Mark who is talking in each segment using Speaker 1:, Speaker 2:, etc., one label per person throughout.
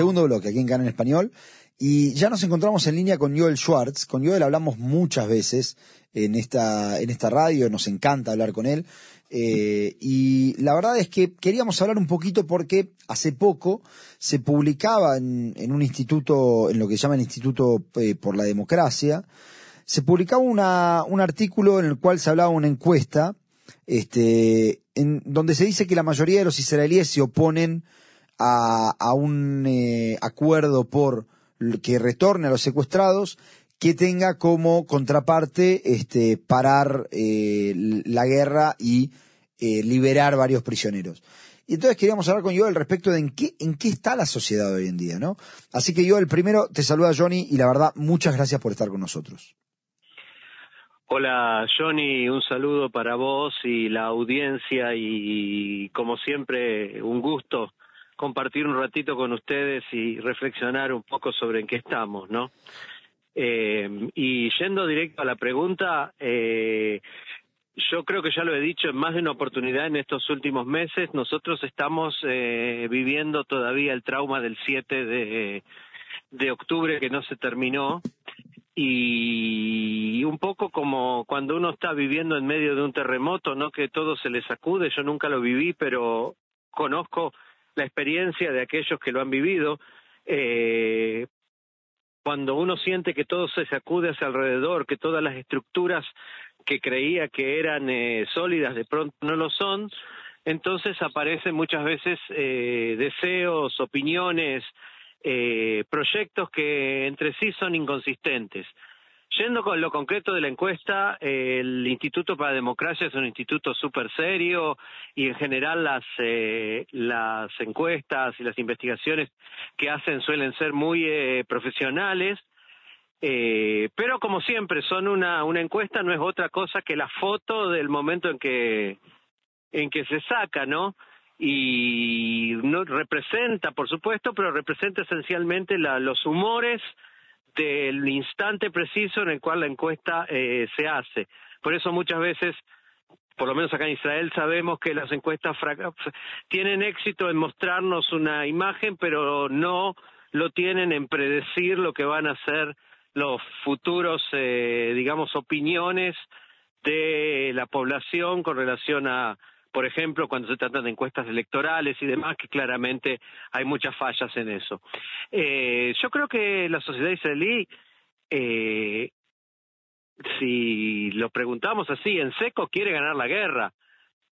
Speaker 1: segundo bloque aquí en Canal Español. Y ya nos encontramos en línea con Joel Schwartz. Con Joel hablamos muchas veces en esta, en esta radio, nos encanta hablar con él. Eh, y la verdad es que queríamos hablar un poquito porque hace poco se publicaba en, un instituto, en lo que se llama el Instituto eh, por la Democracia, se publicaba un artículo en el cual se hablaba una encuesta, este, en donde se dice que la mayoría de los israelíes se oponen a, un eh, acuerdo por que retorne a los secuestrados que tenga como contraparte este, parar eh, la guerra y eh, liberar varios prisioneros. Y entonces queríamos hablar con Joel respecto de en qué, en qué está la sociedad hoy en día, ¿no? Así que yo el primero te saluda Johnny y la verdad muchas gracias por estar con nosotros.
Speaker 2: Hola Johnny, un saludo para vos y la audiencia y como siempre un gusto compartir un ratito con ustedes y reflexionar un poco sobre en qué estamos, ¿no? Eh, y yendo directo a la pregunta, eh, yo creo que ya lo he dicho en más de una oportunidad en estos últimos meses, nosotros estamos eh, viviendo todavía el trauma del 7 de, de octubre que no se terminó y un poco como cuando uno está viviendo en medio de un terremoto, no que todo se le sacude, yo nunca lo viví, pero conozco la experiencia de aquellos que lo han vivido. Eh, cuando uno siente que todo se sacude hacia alrededor, que todas las estructuras que creía que eran eh, sólidas de pronto no lo son, entonces aparecen muchas veces eh, deseos, opiniones, proyectos que entre sí son inconsistentes. Yendo con lo concreto de la encuesta, el Instituto para la Democracia es un instituto súper serio y en general las, eh, las encuestas y las investigaciones que hacen suelen ser muy eh, profesionales, eh, pero como siempre son una, una encuesta, no es otra cosa que la foto del momento en que, en que se saca, ¿no? y no representa, por supuesto, pero representa esencialmente los humores del instante preciso en el cual la encuesta eh, se hace. Por eso muchas veces, por lo menos acá en Israel, sabemos que las encuestas tienen éxito en mostrarnos una imagen, pero no lo tienen en predecir lo que van a ser los futuros, eh, digamos, opiniones de la población con relación a por ejemplo, cuando se trata de encuestas electorales y demás, que claramente hay muchas fallas en eso. Eh, yo creo que la sociedad israelí, eh, si lo preguntamos así, en seco, quiere ganar la guerra,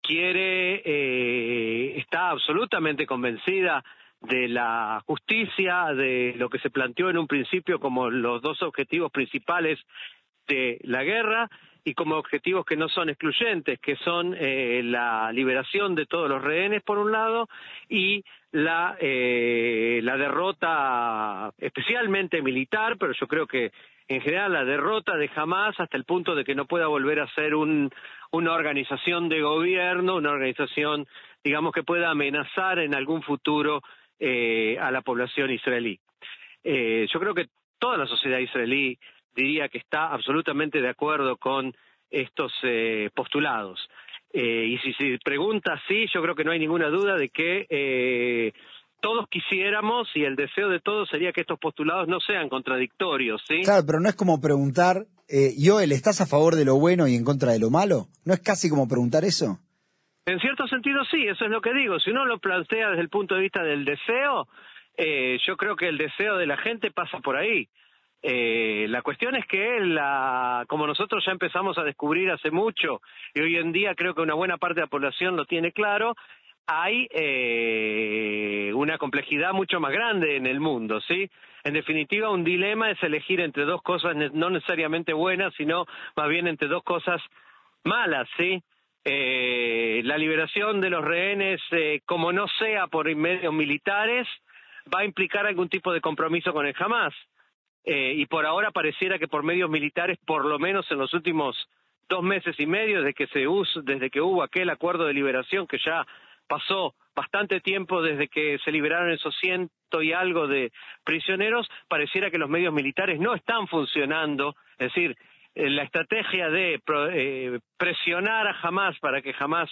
Speaker 2: quiere, eh, está absolutamente convencida de la justicia, de lo que se planteó en un principio como los dos objetivos principales de la guerra y como objetivos que no son excluyentes, que son eh, la liberación de todos los rehenes por un lado y la, eh, la derrota especialmente militar, pero yo creo que en general la derrota de Hamas hasta el punto de que no pueda volver a ser un, una organización de gobierno, una organización, digamos, que pueda amenazar en algún futuro eh, a la población israelí. Eh, yo creo que toda la sociedad israelí diría que está absolutamente de acuerdo con estos eh, postulados. Eh, y si se pregunta sí, yo creo que no hay ninguna duda de que eh, todos quisiéramos y el deseo de todos sería que estos postulados no sean contradictorios, ¿sí?
Speaker 1: Claro, pero no es como preguntar, eh, Joel, ¿estás a favor de lo bueno y en contra de lo malo? ¿No es casi como preguntar eso?
Speaker 2: En cierto sentido sí, eso es lo que digo. Si uno lo plantea desde el punto de vista del deseo, eh, yo creo que el deseo de la gente pasa por ahí. Eh, la cuestión es que la, como nosotros ya empezamos a descubrir hace mucho y hoy en día creo que una buena parte de la población lo tiene claro, hay eh, una complejidad mucho más grande en el mundo, ¿sí? En definitiva, un dilema es elegir entre dos cosas no necesariamente buenas, sino más bien entre dos cosas malas, ¿sí? Eh, la liberación de los rehenes, eh, como no sea por medios militares, va a implicar algún tipo de compromiso con el Hamas. Eh, y por ahora pareciera que por medios militares, por lo menos en los últimos dos meses y medio, desde que, se desde que hubo aquel acuerdo de liberación que ya pasó bastante tiempo desde que se liberaron esos ciento y algo de prisioneros, pareciera que los medios militares no están funcionando, es decir, eh, la estrategia de eh, presionar a Hamas para que Hamas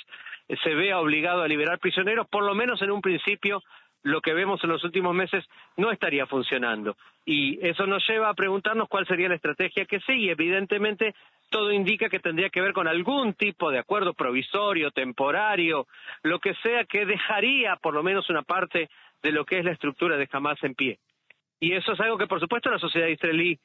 Speaker 2: se vea obligado a liberar prisioneros, por lo menos en un principio lo que vemos en los últimos meses no estaría funcionando. Y eso nos lleva a preguntarnos cuál sería la estrategia que sigue. Evidentemente, todo indica que tendría que ver con algún tipo de acuerdo provisorio, temporario, lo que sea que dejaría por lo menos una parte de lo que es la estructura de Hamas en pie. Y eso es algo que, por supuesto, la sociedad israelí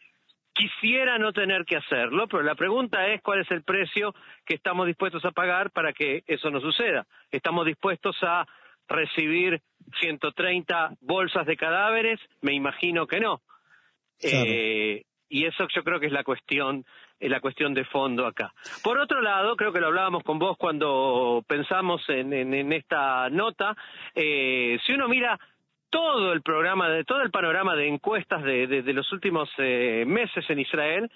Speaker 2: quisiera no tener que hacerlo, pero la pregunta es cuál es el precio que estamos dispuestos a pagar para que eso no suceda. ¿Estamos dispuestos a recibir 130 bolsas de cadáveres? Me imagino que no. Eh, y eso yo creo que es la cuestión la cuestión de fondo acá. Por otro lado, creo que lo hablábamos con vos cuando pensamos en, esta nota, eh, si uno mira todo el programa, de, todo el panorama de encuestas de, los últimos eh, meses en Israel,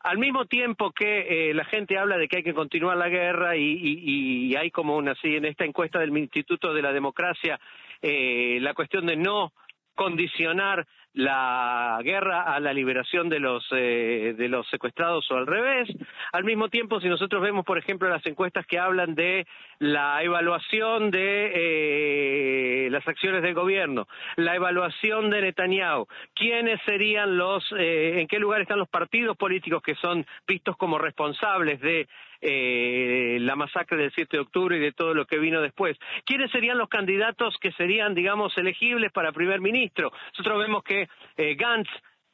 Speaker 2: al mismo tiempo que eh, la gente habla de que hay que continuar la guerra y, hay como una así en esta encuesta del Instituto de la Democracia la cuestión de no condicionar la guerra a la liberación de los eh, de los secuestrados o al revés. Al mismo tiempo, si nosotros vemos, por ejemplo, las encuestas que hablan de la evaluación de eh, las acciones del gobierno, la evaluación de Netanyahu, quiénes serían los, eh, en qué lugar están los partidos políticos que son vistos como responsables de eh, la masacre del 7 de octubre y de todo lo que vino después. ¿Quiénes serían los candidatos que serían, digamos, elegibles para primer ministro? Nosotros vemos que eh, Gantz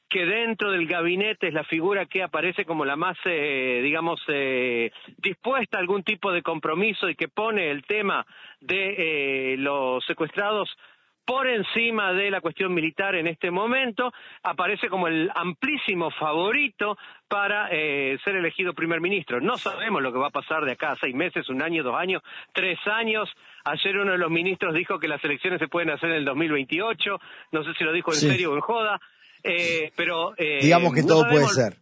Speaker 2: que dentro del gabinete es la figura que aparece como la más, eh, digamos, eh, dispuesta a algún tipo de compromiso y que pone el tema de eh, los secuestrados por encima de la cuestión militar en este momento, aparece como el amplísimo favorito para eh, ser elegido primer ministro. No sabemos lo que va a pasar de acá a seis meses, un año, dos años, tres años. Ayer uno de los ministros dijo que las elecciones se pueden hacer en el 2028, no sé si lo dijo en serio o en joda, eh, pero...
Speaker 1: Eh, Digamos que todo puede ser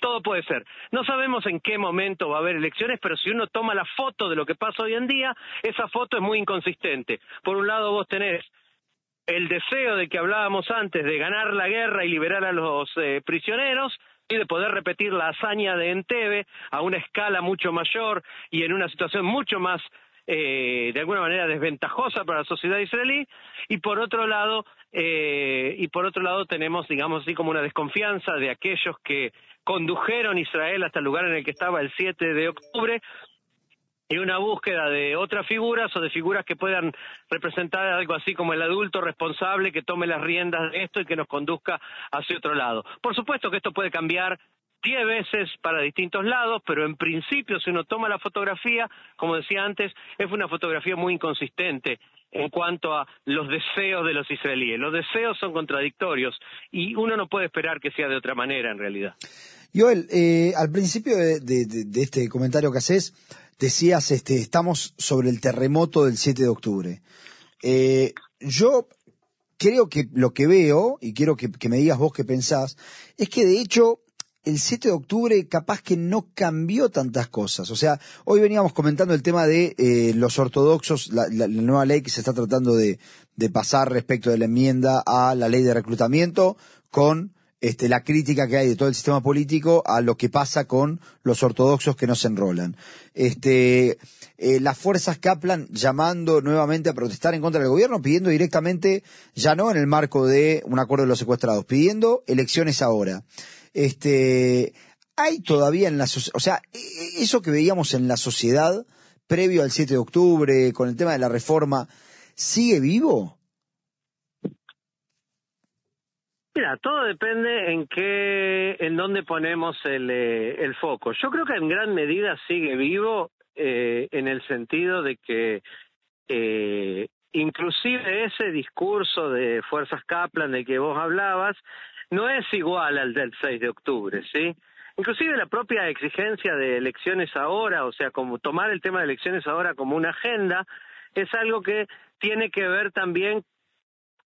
Speaker 2: todo puede ser. No sabemos en qué momento va a haber elecciones, pero si uno toma la foto de lo que pasa hoy en día, esa foto es muy inconsistente. Por un lado vos tenés el deseo de que hablábamos antes de ganar la guerra y liberar a los eh, prisioneros y de poder repetir la hazaña de Entebbe a una escala mucho mayor y en una situación mucho más eh, de alguna manera desventajosa para la sociedad israelí. Y por otro lado eh, y por otro lado tenemos digamos así como una desconfianza de aquellos que condujeron Israel hasta el lugar en el que estaba el 7 de octubre y una búsqueda de otras figuras o de figuras que puedan representar algo así como el adulto responsable que tome las riendas de esto y que nos conduzca hacia otro lado. Por supuesto que esto puede cambiar diez veces para distintos lados, pero en principio si uno toma la fotografía, como decía antes, es una fotografía muy inconsistente en cuanto a los deseos de los israelíes. Los deseos son contradictorios y uno no puede esperar que sea de otra manera en realidad.
Speaker 1: Joel, eh, al principio de, de este comentario que haces, decías, este, estamos sobre el terremoto del 7 de octubre. Eh, yo creo que lo que veo, y quiero que, me digas vos qué pensás, es que de hecho el 7 de octubre capaz que no cambió tantas cosas. O sea, hoy veníamos comentando el tema de eh, los ortodoxos, la, nueva ley que se está tratando de pasar respecto de la enmienda a la ley de reclutamiento con este, la crítica que hay de todo el sistema político a lo que pasa con los ortodoxos que no se enrolan. Este, eh, las fuerzas Kaplan llamando nuevamente a protestar en contra del gobierno, pidiendo directamente, ya no en el marco de un acuerdo de los secuestrados, pidiendo elecciones ahora. Este, hay todavía en la o sea, e, e, eso que veíamos en la sociedad previo al 7 de octubre, con el tema de la reforma, ¿sigue vivo?
Speaker 2: Mira, todo depende en qué, en dónde ponemos el, eh, el foco. Yo creo que en gran medida sigue vivo eh, en el sentido de que eh, inclusive ese discurso de fuerzas Kaplan de que vos hablabas no es igual al del 6 de octubre, ¿sí? Inclusive la propia exigencia de elecciones ahora, o sea, como tomar el tema de elecciones ahora como una agenda, es algo que tiene que ver también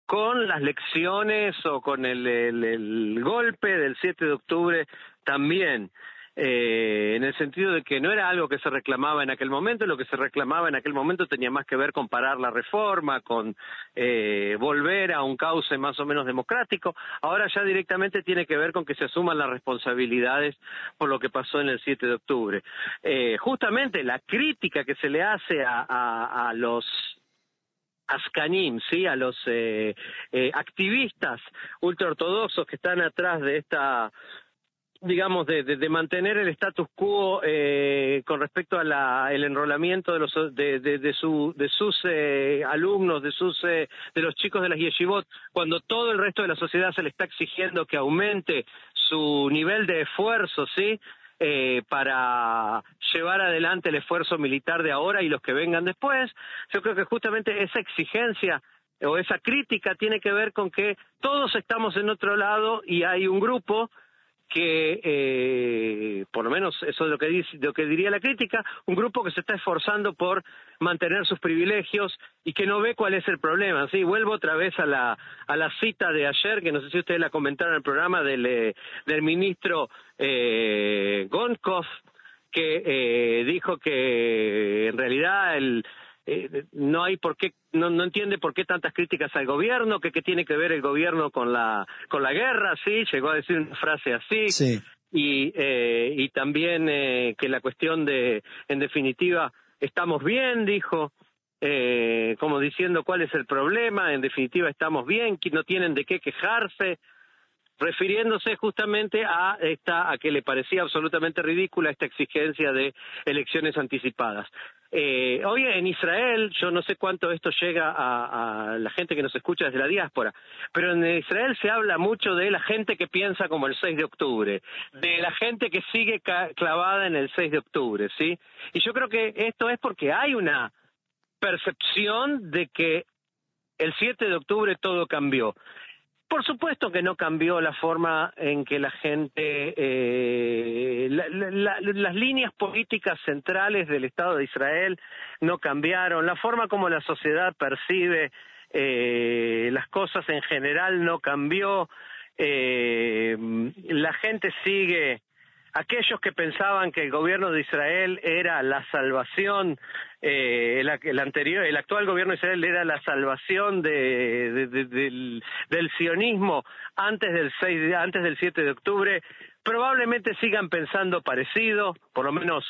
Speaker 2: con las lecciones o con el, golpe del 7 de octubre también. Eh, en el sentido de que no era algo que se reclamaba en aquel momento, lo que se reclamaba en aquel momento tenía más que ver con parar la reforma, con eh, volver a un cauce más o menos democrático. Ahora ya directamente tiene que ver con que se asuman las responsabilidades por lo que pasó en el 7 de octubre. Eh, justamente la crítica que se le hace a los Ascanim, ¿sí? a los eh, eh, activistas ultraortodoxos que están atrás de esta digamos, de, mantener el status quo eh, con respecto al el enrolamiento de, los, de, de sus eh, alumnos, de, sus, eh, de los chicos de las yeshivot, cuando todo el resto de la sociedad se le está exigiendo que aumente su nivel de esfuerzo, ¿sí? Eh, para llevar adelante el esfuerzo militar de ahora y los que vengan después. Yo creo que justamente esa exigencia o esa crítica tiene que ver con que todos estamos en otro lado y hay un grupo que, eh, por lo menos eso es lo que, dice, lo que diría la crítica, un grupo que se está esforzando por mantener sus privilegios y que no ve cuál es el problema. Sí, vuelvo otra vez a la, a la cita de ayer, que no sé si ustedes la comentaron en el programa del, eh, del ministro eh, Gonkov, que eh, dijo que en realidad el, eh, no hay por qué no, no entiende por qué tantas críticas al gobierno que qué tiene que ver el gobierno con la con la guerra sí llegó a decir una frase así y eh, y también eh, que la cuestión de en definitiva estamos bien dijo eh, como diciendo cuál es el problema en definitiva estamos bien que no tienen de qué quejarse refiriéndose justamente a esta a que le parecía absolutamente ridícula esta exigencia de elecciones anticipadas. Eh, hoy en Israel, yo no sé cuánto esto llega a, la gente que nos escucha desde la diáspora, pero en Israel se habla mucho de la gente que piensa como el 6 de octubre, de la gente que sigue clavada en el 6 de octubre, ¿sí? Y yo creo que esto es porque hay una percepción de que el 7 de octubre todo cambió. Por supuesto que no cambió la forma en que la gente, eh, las líneas políticas centrales del Estado de Israel no cambiaron, la forma como la sociedad percibe eh, las cosas en general no cambió, eh, la gente sigue aquellos que pensaban que el gobierno de Israel era la salvación, eh, el, anterior, el actual gobierno de Israel era la salvación de, del, del, sionismo antes del 6, antes del 7 de octubre, probablemente sigan pensando parecido, por lo menos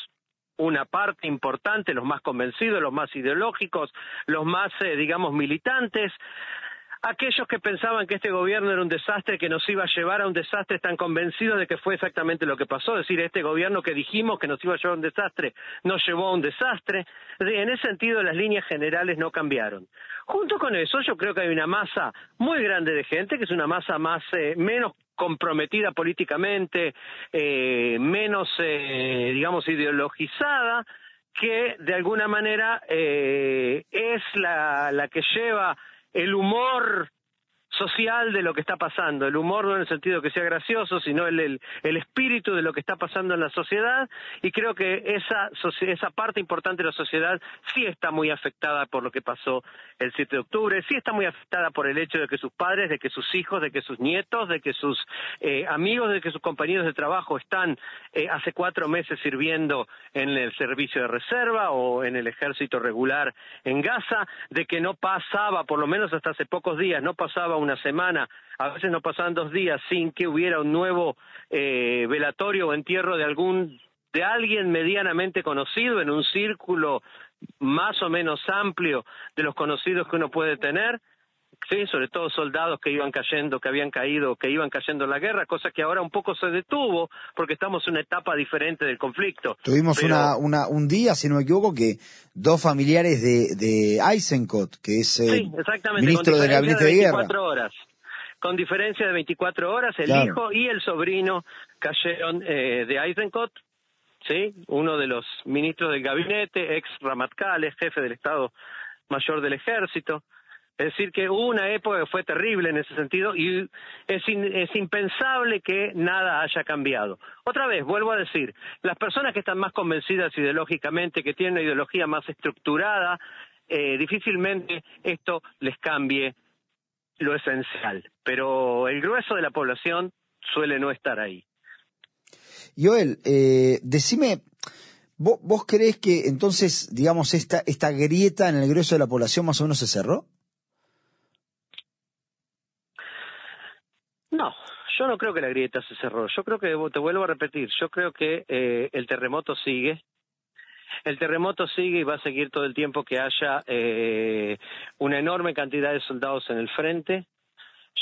Speaker 2: una parte importante, los más convencidos, los más ideológicos, los más, eh, digamos, militantes. Aquellos que pensaban que este gobierno era un desastre, que nos iba a llevar a un desastre, están convencidos de que fue exactamente lo que pasó. Es decir, este gobierno que dijimos que nos iba a llevar a un desastre, nos llevó a un desastre. En ese sentido, las líneas generales no cambiaron. Junto con eso, yo creo que hay una masa muy grande de gente, que es una masa más eh, menos comprometida políticamente, eh, menos, eh, digamos, ideologizada, que de alguna manera es la, la que lleva el humor social de lo que está pasando, el humor no en el sentido que sea gracioso, sino el, el, espíritu de lo que está pasando en la sociedad y creo que esa, esa parte importante de la sociedad sí está muy afectada por lo que pasó el 7 de octubre, sí está muy afectada por el hecho de que sus padres, de que sus hijos, de que sus nietos, de que sus eh, amigos, de que sus compañeros de trabajo están eh, hace cuatro meses sirviendo en el servicio de reserva o en el ejército regular en Gaza, de que no pasaba, por lo menos hasta hace pocos días, no pasaba una semana, a veces no pasaban dos días sin que hubiera un nuevo eh, velatorio o entierro de algún de alguien medianamente conocido en un círculo más o menos amplio de los conocidos que uno puede tener, sí, sobre todo soldados que iban cayendo, que habían caído, que iban cayendo en la guerra, cosa que ahora un poco se detuvo porque estamos en una etapa diferente del conflicto.
Speaker 1: Tuvimos una, una, un día, si no me equivoco, que dos familiares de, de Eisenkot, que es el ministro del gabinete de, guerra.
Speaker 2: Horas. Con diferencia de 24 horas, el hijo y el sobrino cayeron eh, de Eisenkot, ¿sí? Uno de los ministros del gabinete, ex Ramatkal, jefe del Estado Mayor del Ejército. Es decir, que hubo una época que fue terrible en ese sentido y es, impensable que nada haya cambiado. Otra vez, vuelvo a decir, las personas que están más convencidas ideológicamente, que tienen una ideología más estructurada, eh, difícilmente esto les cambie lo esencial. Pero el grueso de la población suele no estar ahí.
Speaker 1: Joel, eh, decime, ¿vos, ¿vos crees que entonces, digamos, esta, esta grieta en el grueso de la población más o menos se cerró?
Speaker 2: No, yo no creo que la grieta se cerró. Yo creo que, te vuelvo a repetir, yo creo que eh, el terremoto sigue. El terremoto sigue y va a seguir todo el tiempo que haya eh, una enorme cantidad de soldados en el frente.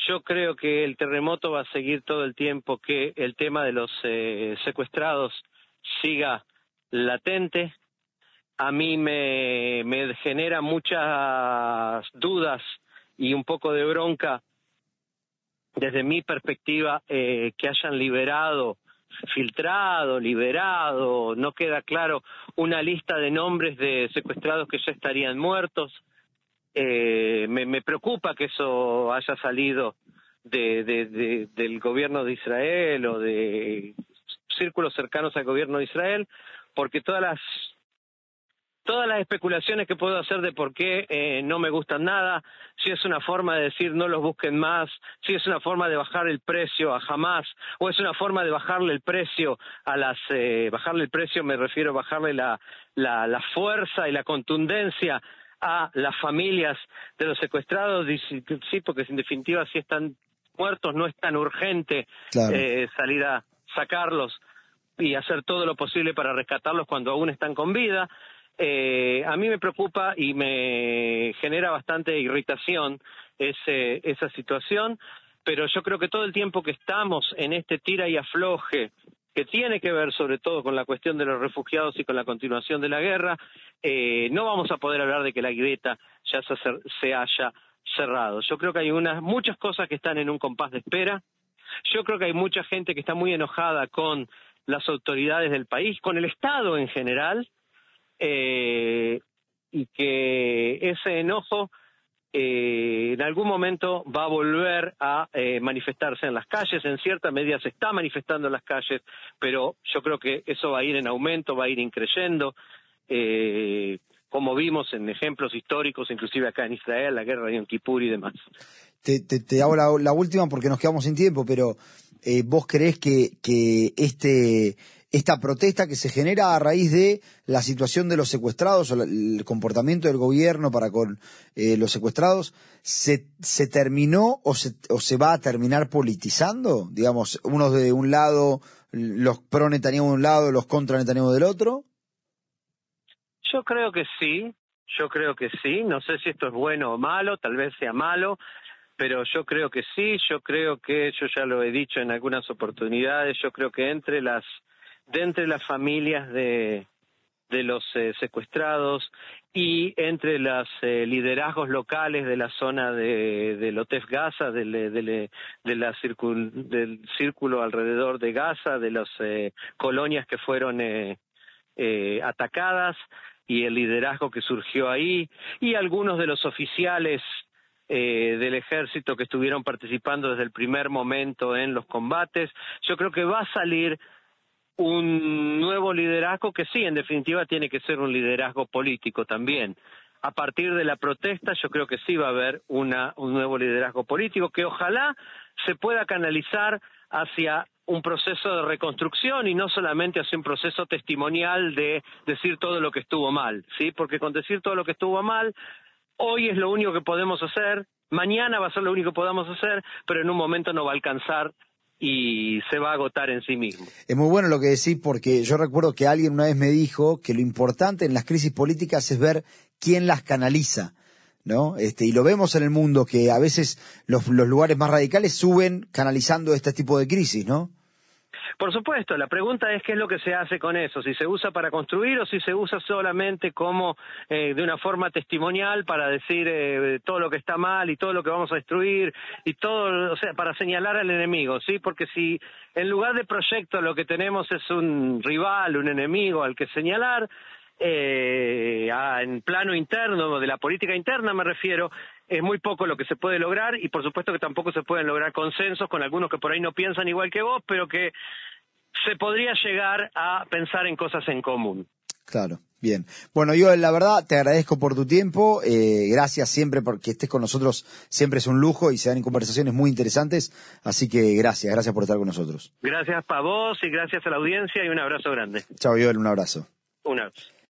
Speaker 2: Yo creo que el terremoto va a seguir todo el tiempo que el tema de los eh, secuestrados siga latente. A mí me, me genera muchas dudas y un poco de bronca desde mi perspectiva eh, que hayan liberado filtrado, liberado, no queda claro una lista de nombres de secuestrados que ya estarían muertos. Eh, me, preocupa que eso haya salido de, del gobierno de Israel o de círculos cercanos al gobierno de Israel, porque todas las todas las especulaciones que puedo hacer de por qué eh, no me gustan nada, si es una forma de decir no los busquen más, si es una forma de bajar el precio a jamás, o es una forma de bajarle el precio a las, eh, bajarle el precio me refiero a bajarle la, la, la fuerza y la contundencia a las familias de los secuestrados, sí, porque en definitiva si están muertos no es tan urgente eh, salir a sacarlos y hacer todo lo posible para rescatarlos cuando aún están con vida. Eh, a mí me preocupa y me genera bastante irritación ese, esa situación, pero yo creo que todo el tiempo que estamos en este tira y afloje, que tiene que ver sobre todo con la cuestión de los refugiados y con la continuación de la guerra, eh, no vamos a poder hablar de que la grieta ya se, se haya cerrado. Yo creo que hay unas, muchas cosas que están en un compás de espera. Yo creo que hay mucha gente que está muy enojada con las autoridades del país, con el Estado en general, eh, y que ese enojo eh, en algún momento va a volver a eh, manifestarse en las calles, en cierta medida se está manifestando en las calles, pero yo creo que eso va a ir en aumento, va a ir increyendo, como vimos en ejemplos históricos, inclusive acá en Israel, la guerra de Yom Kippur y demás.
Speaker 1: Te, hago la, última porque nos quedamos sin tiempo, pero ¿vos crees que este esta protesta que se genera a raíz de la situación de los secuestrados o el comportamiento del gobierno para con eh, los secuestrados, ¿se, terminó o se, o se va a terminar politizando? Digamos, unos de un lado, los pro Netanyahu de un lado, los contra Netanyahu del otro.
Speaker 2: Yo creo que sí, yo creo que sí, no sé si esto es bueno o malo, tal vez sea malo, pero yo creo que sí, yo creo que, yo ya lo he dicho en algunas oportunidades, yo creo que entre las de entre las familias de, de los eh, secuestrados y entre los eh, liderazgos locales de la zona de, de Lotef Gaza, de, de, de la del círculo alrededor de Gaza, de las eh, colonias que fueron atacadas y el liderazgo que surgió ahí, y algunos de los oficiales del ejército que estuvieron participando desde el primer momento en los combates. Yo creo que va a salir un nuevo liderazgo que sí, en definitiva, tiene que ser un liderazgo político también. A partir de la protesta, yo creo que sí va a haber una, un nuevo liderazgo político que ojalá se pueda canalizar hacia un proceso de reconstrucción y no solamente hacia un proceso testimonial de decir todo lo que estuvo mal, ¿sí? Porque con decir todo lo que estuvo mal, hoy es lo único que podemos hacer, mañana va a ser lo único que podamos hacer, pero en un momento no va a alcanzar y se va a agotar en sí mismo.
Speaker 1: Es muy bueno lo que decís porque yo recuerdo que alguien una vez me dijo que lo importante en las crisis políticas es ver quién las canaliza. ¿No? Este, y lo vemos en el mundo que a veces los, los lugares más radicales suben canalizando este tipo de crisis, ¿no?
Speaker 2: Por supuesto, la pregunta es qué es lo que se hace con eso, si se usa para construir o si se usa solamente como eh, de una forma testimonial para decir eh, todo lo que está mal y todo lo que vamos a destruir y todo, o sea, para señalar al enemigo, ¿sí? Porque si en lugar de proyecto lo que tenemos es un rival, un enemigo al que señalar, eh, en plano interno, de la política interna me refiero, es muy poco lo que se puede lograr y por supuesto que tampoco se pueden lograr consensos con algunos que por ahí no piensan igual que vos, pero que se podría llegar a pensar en cosas en común.
Speaker 1: Claro, bien. Bueno, yo la verdad te agradezco por tu tiempo, eh, gracias siempre porque estés con nosotros, siempre es un lujo y se dan conversaciones muy interesantes, así que gracias, gracias por estar con nosotros.
Speaker 2: Gracias para vos y gracias a la audiencia y un abrazo grande.
Speaker 1: Chao, Joel, un abrazo.
Speaker 2: Un abrazo.